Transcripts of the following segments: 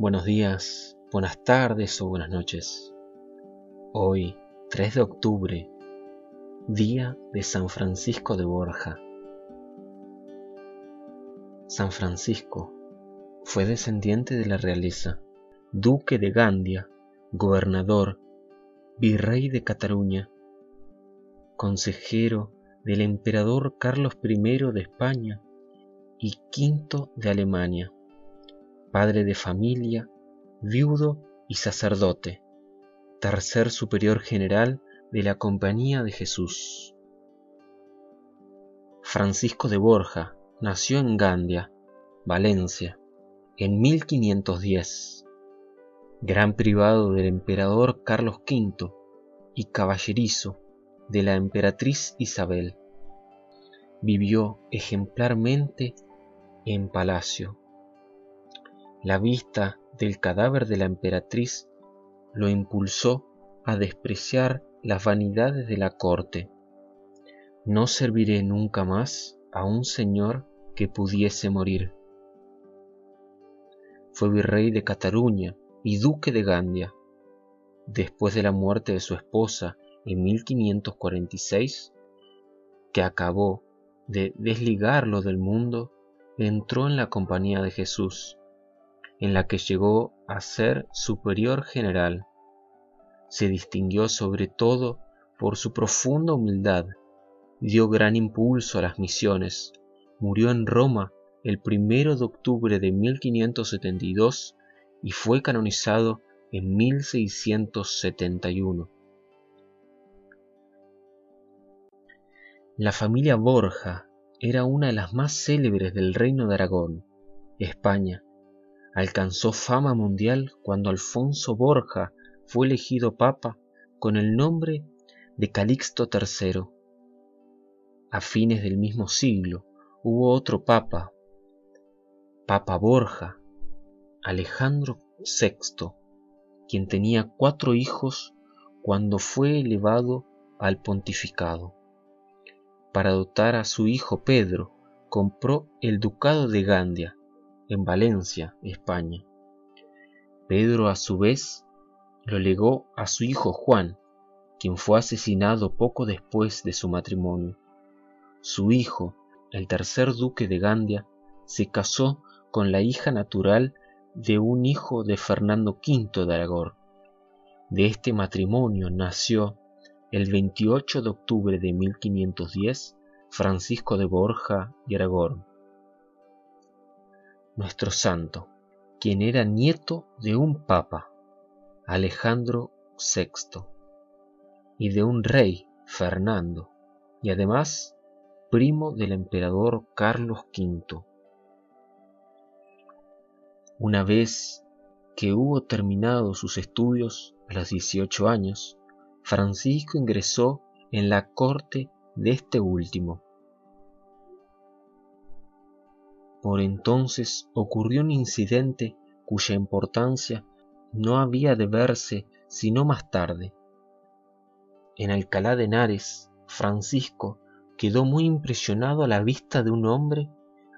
buenos días, buenas tardes o buenas noches. Hoy, 3 de octubre, día de San Francisco de Borja. San Francisco fue descendiente de la realeza, duque de Gandia, gobernador, virrey de Cataluña, consejero del emperador Carlos I de España y V de Alemania padre de familia, viudo y sacerdote, tercer superior general de la Compañía de Jesús. Francisco de Borja nació en Gandia, Valencia, en 1510, gran privado del emperador Carlos V y caballerizo de la emperatriz Isabel. Vivió ejemplarmente en palacio, la vista del cadáver de la emperatriz lo impulsó a despreciar las vanidades de la corte. No serviré nunca más a un señor que pudiese morir. Fue virrey de Cataluña y duque de Gandia. Después de la muerte de su esposa en 1546, que acabó de desligarlo del mundo, entró en la compañía de Jesús en la que llegó a ser superior general. Se distinguió sobre todo por su profunda humildad, dio gran impulso a las misiones, murió en Roma el primero de octubre de 1572 y fue canonizado en 1671. La familia Borja era una de las más célebres del reino de Aragón, España, Alcanzó fama mundial cuando Alfonso Borja fue elegido papa con el nombre de Calixto III. A fines del mismo siglo hubo otro papa, Papa Borja, Alejandro VI, quien tenía cuatro hijos cuando fue elevado al pontificado. Para dotar a su hijo Pedro, compró el ducado de Gandia, en Valencia, España. Pedro a su vez lo legó a su hijo Juan, quien fue asesinado poco después de su matrimonio. Su hijo, el tercer duque de Gandia, se casó con la hija natural de un hijo de Fernando V de Aragón. De este matrimonio nació, el 28 de octubre de 1510, Francisco de Borja y Aragón nuestro santo, quien era nieto de un papa, Alejandro VI, y de un rey, Fernando, y además primo del emperador Carlos V. Una vez que hubo terminado sus estudios a los 18 años, Francisco ingresó en la corte de este último Por entonces ocurrió un incidente cuya importancia no había de verse sino más tarde. En Alcalá de Henares, Francisco quedó muy impresionado a la vista de un hombre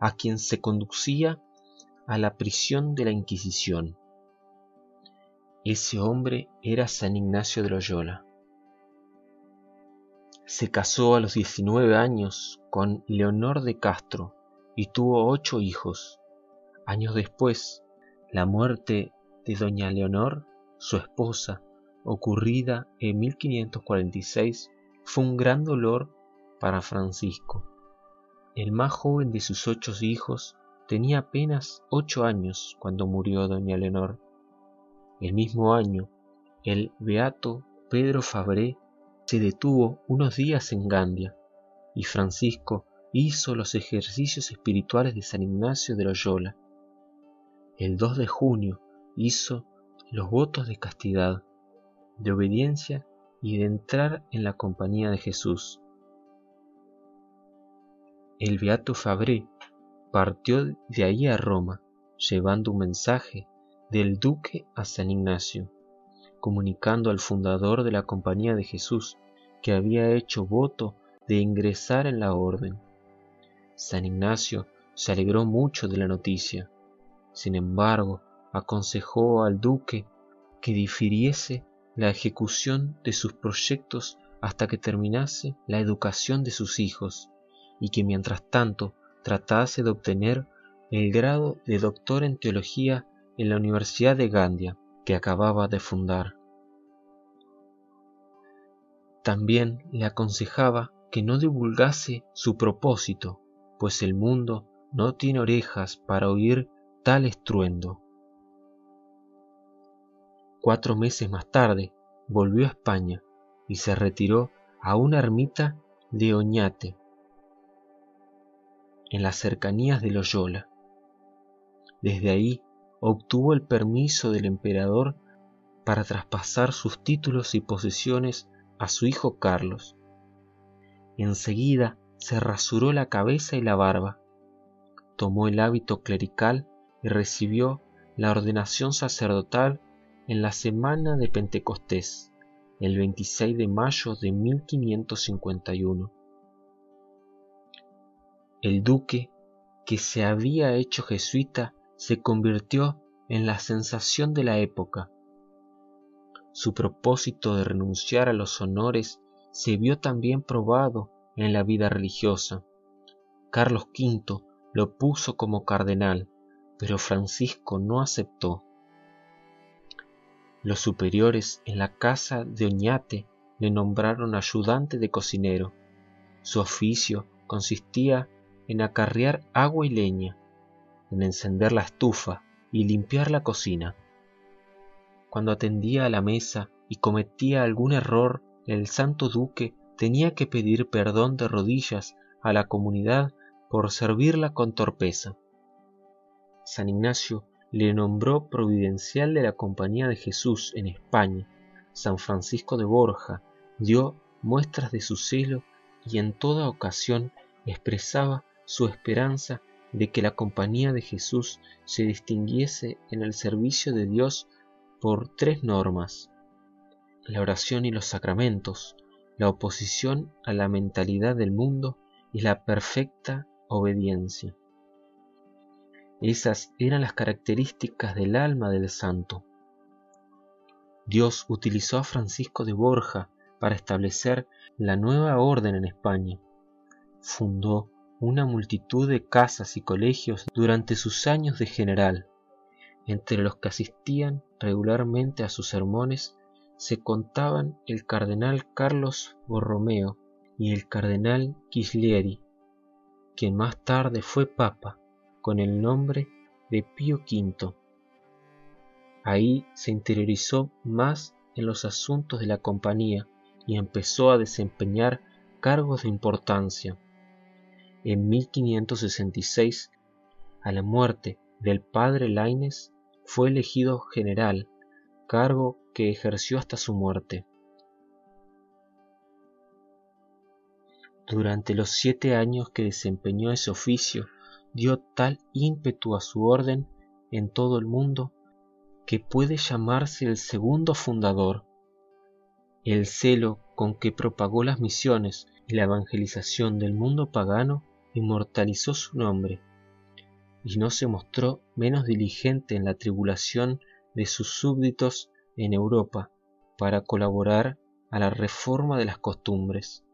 a quien se conducía a la prisión de la Inquisición. Ese hombre era San Ignacio de Loyola. Se casó a los 19 años con Leonor de Castro, y tuvo ocho hijos. Años después, la muerte de doña Leonor, su esposa, ocurrida en 1546, fue un gran dolor para Francisco. El más joven de sus ocho hijos tenía apenas ocho años cuando murió doña Leonor. El mismo año, el beato Pedro Fabré se detuvo unos días en Gandia y Francisco hizo los ejercicios espirituales de San Ignacio de Loyola. El 2 de junio hizo los votos de castidad, de obediencia y de entrar en la compañía de Jesús. El beato Fabré partió de ahí a Roma, llevando un mensaje del duque a San Ignacio, comunicando al fundador de la compañía de Jesús que había hecho voto de ingresar en la orden. San Ignacio se alegró mucho de la noticia. Sin embargo, aconsejó al duque que difiriese la ejecución de sus proyectos hasta que terminase la educación de sus hijos y que mientras tanto tratase de obtener el grado de doctor en teología en la Universidad de Gandia que acababa de fundar. También le aconsejaba que no divulgase su propósito, pues el mundo no tiene orejas para oír tal estruendo. Cuatro meses más tarde volvió a España y se retiró a una ermita de Oñate, en las cercanías de Loyola. Desde ahí obtuvo el permiso del emperador para traspasar sus títulos y posesiones a su hijo Carlos. Enseguida se rasuró la cabeza y la barba, tomó el hábito clerical y recibió la ordenación sacerdotal en la semana de Pentecostés, el 26 de mayo de 1551. El duque, que se había hecho jesuita, se convirtió en la sensación de la época su propósito de renunciar a los honores se vio también probado en la vida religiosa. Carlos V lo puso como cardenal, pero Francisco no aceptó. Los superiores en la casa de Oñate le nombraron ayudante de cocinero. Su oficio consistía en acarrear agua y leña, en encender la estufa y limpiar la cocina. Cuando atendía a la mesa y cometía algún error, el santo duque tenía que pedir perdón de rodillas a la comunidad por servirla con torpeza. San Ignacio le nombró providencial de la Compañía de Jesús en España. San Francisco de Borja dio muestras de su celo y en toda ocasión expresaba su esperanza de que la Compañía de Jesús se distinguiese en el servicio de Dios por tres normas, la oración y los sacramentos, la oposición a la mentalidad del mundo y la perfecta obediencia. Esas eran las características del alma del santo. Dios utilizó a Francisco de Borja para establecer la nueva orden en España. Fundó una multitud de casas y colegios durante sus años de general entre los que asistían regularmente a sus sermones se contaban el cardenal Carlos Borromeo y el cardenal Ghislieri, quien más tarde fue papa con el nombre de Pío V. Ahí se interiorizó más en los asuntos de la compañía y empezó a desempeñar cargos de importancia. En 1566, a la muerte del padre Laines, fue elegido general, cargo que ejerció hasta su muerte. Durante los siete años que desempeñó ese oficio, dio tal ímpetu a su orden en todo el mundo que puede llamarse el segundo fundador. El celo con que propagó las misiones y la evangelización del mundo pagano inmortalizó su nombre y no se mostró menos diligente en la tribulación de sus súbditos en Europa para colaborar a la reforma de las costumbres.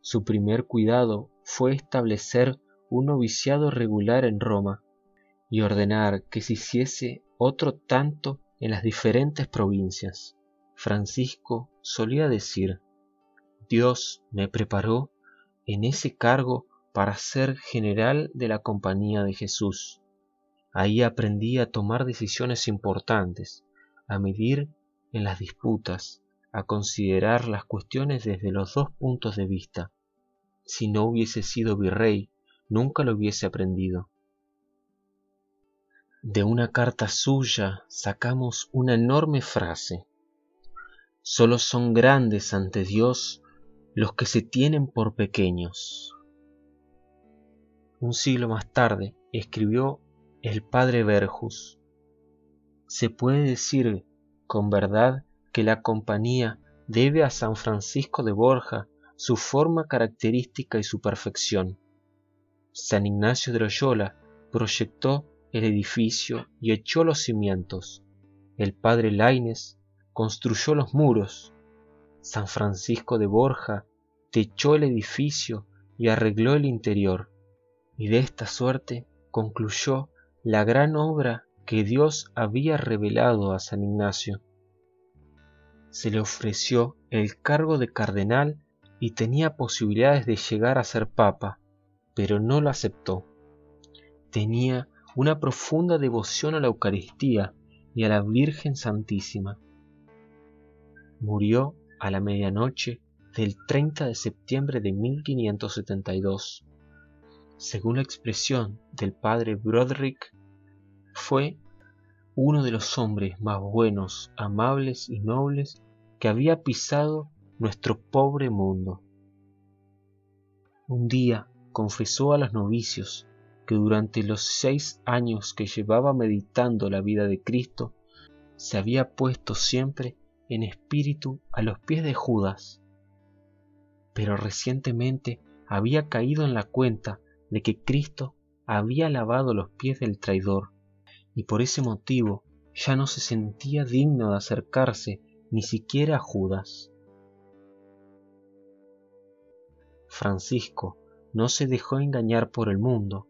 Su primer cuidado fue establecer un noviciado regular en Roma y ordenar que se hiciese otro tanto en las diferentes provincias. Francisco solía decir, Dios me preparó en ese cargo para ser general de la Compañía de Jesús. Ahí aprendí a tomar decisiones importantes, a medir en las disputas, a considerar las cuestiones desde los dos puntos de vista. Si no hubiese sido virrey, nunca lo hubiese aprendido. De una carta suya sacamos una enorme frase. Solo son grandes ante Dios los que se tienen por pequeños. Un siglo más tarde escribió el padre Verjus. Se puede decir con verdad que la compañía debe a San Francisco de Borja su forma característica y su perfección. San Ignacio de Loyola proyectó el edificio y echó los cimientos. El padre Laines construyó los muros. San Francisco de Borja techó el edificio y arregló el interior. Y de esta suerte concluyó la gran obra que Dios había revelado a San Ignacio. Se le ofreció el cargo de cardenal y tenía posibilidades de llegar a ser papa, pero no lo aceptó. Tenía una profunda devoción a la Eucaristía y a la Virgen Santísima. Murió a la medianoche del 30 de septiembre de 1572. Según la expresión del padre Broderick, fue uno de los hombres más buenos, amables y nobles que había pisado nuestro pobre mundo. Un día confesó a los novicios que durante los seis años que llevaba meditando la vida de Cristo, se había puesto siempre en espíritu a los pies de Judas. Pero recientemente había caído en la cuenta de que Cristo había lavado los pies del traidor, y por ese motivo ya no se sentía digno de acercarse ni siquiera a Judas. Francisco no se dejó engañar por el mundo,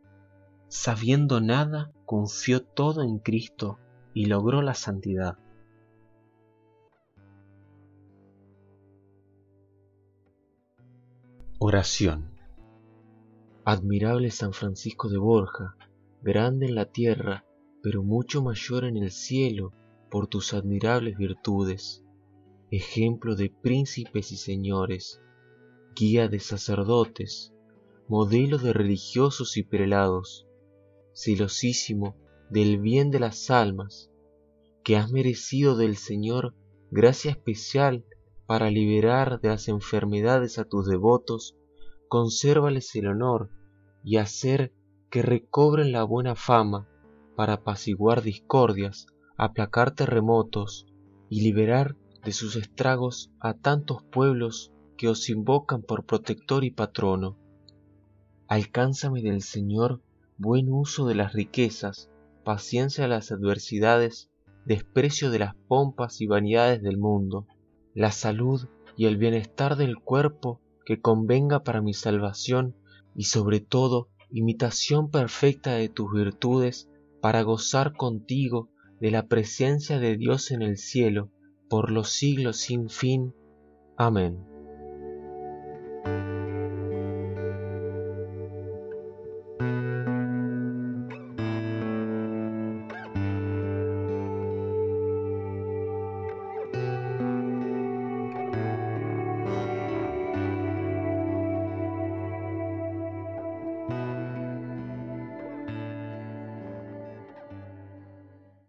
sabiendo nada, confió todo en Cristo y logró la santidad. Oración Admirable San Francisco de Borja, grande en la tierra, pero mucho mayor en el cielo por tus admirables virtudes, ejemplo de príncipes y señores, guía de sacerdotes, modelo de religiosos y prelados, celosísimo del bien de las almas, que has merecido del Señor gracia especial para liberar de las enfermedades a tus devotos, consérvales el honor y hacer que recobren la buena fama para apaciguar discordias, aplacar terremotos y liberar de sus estragos a tantos pueblos que os invocan por protector y patrono. Alcánzame del Señor buen uso de las riquezas, paciencia a las adversidades, desprecio de las pompas y vanidades del mundo, la salud y el bienestar del cuerpo que convenga para mi salvación y sobre todo imitación perfecta de tus virtudes para gozar contigo de la presencia de Dios en el cielo por los siglos sin fin. Amén.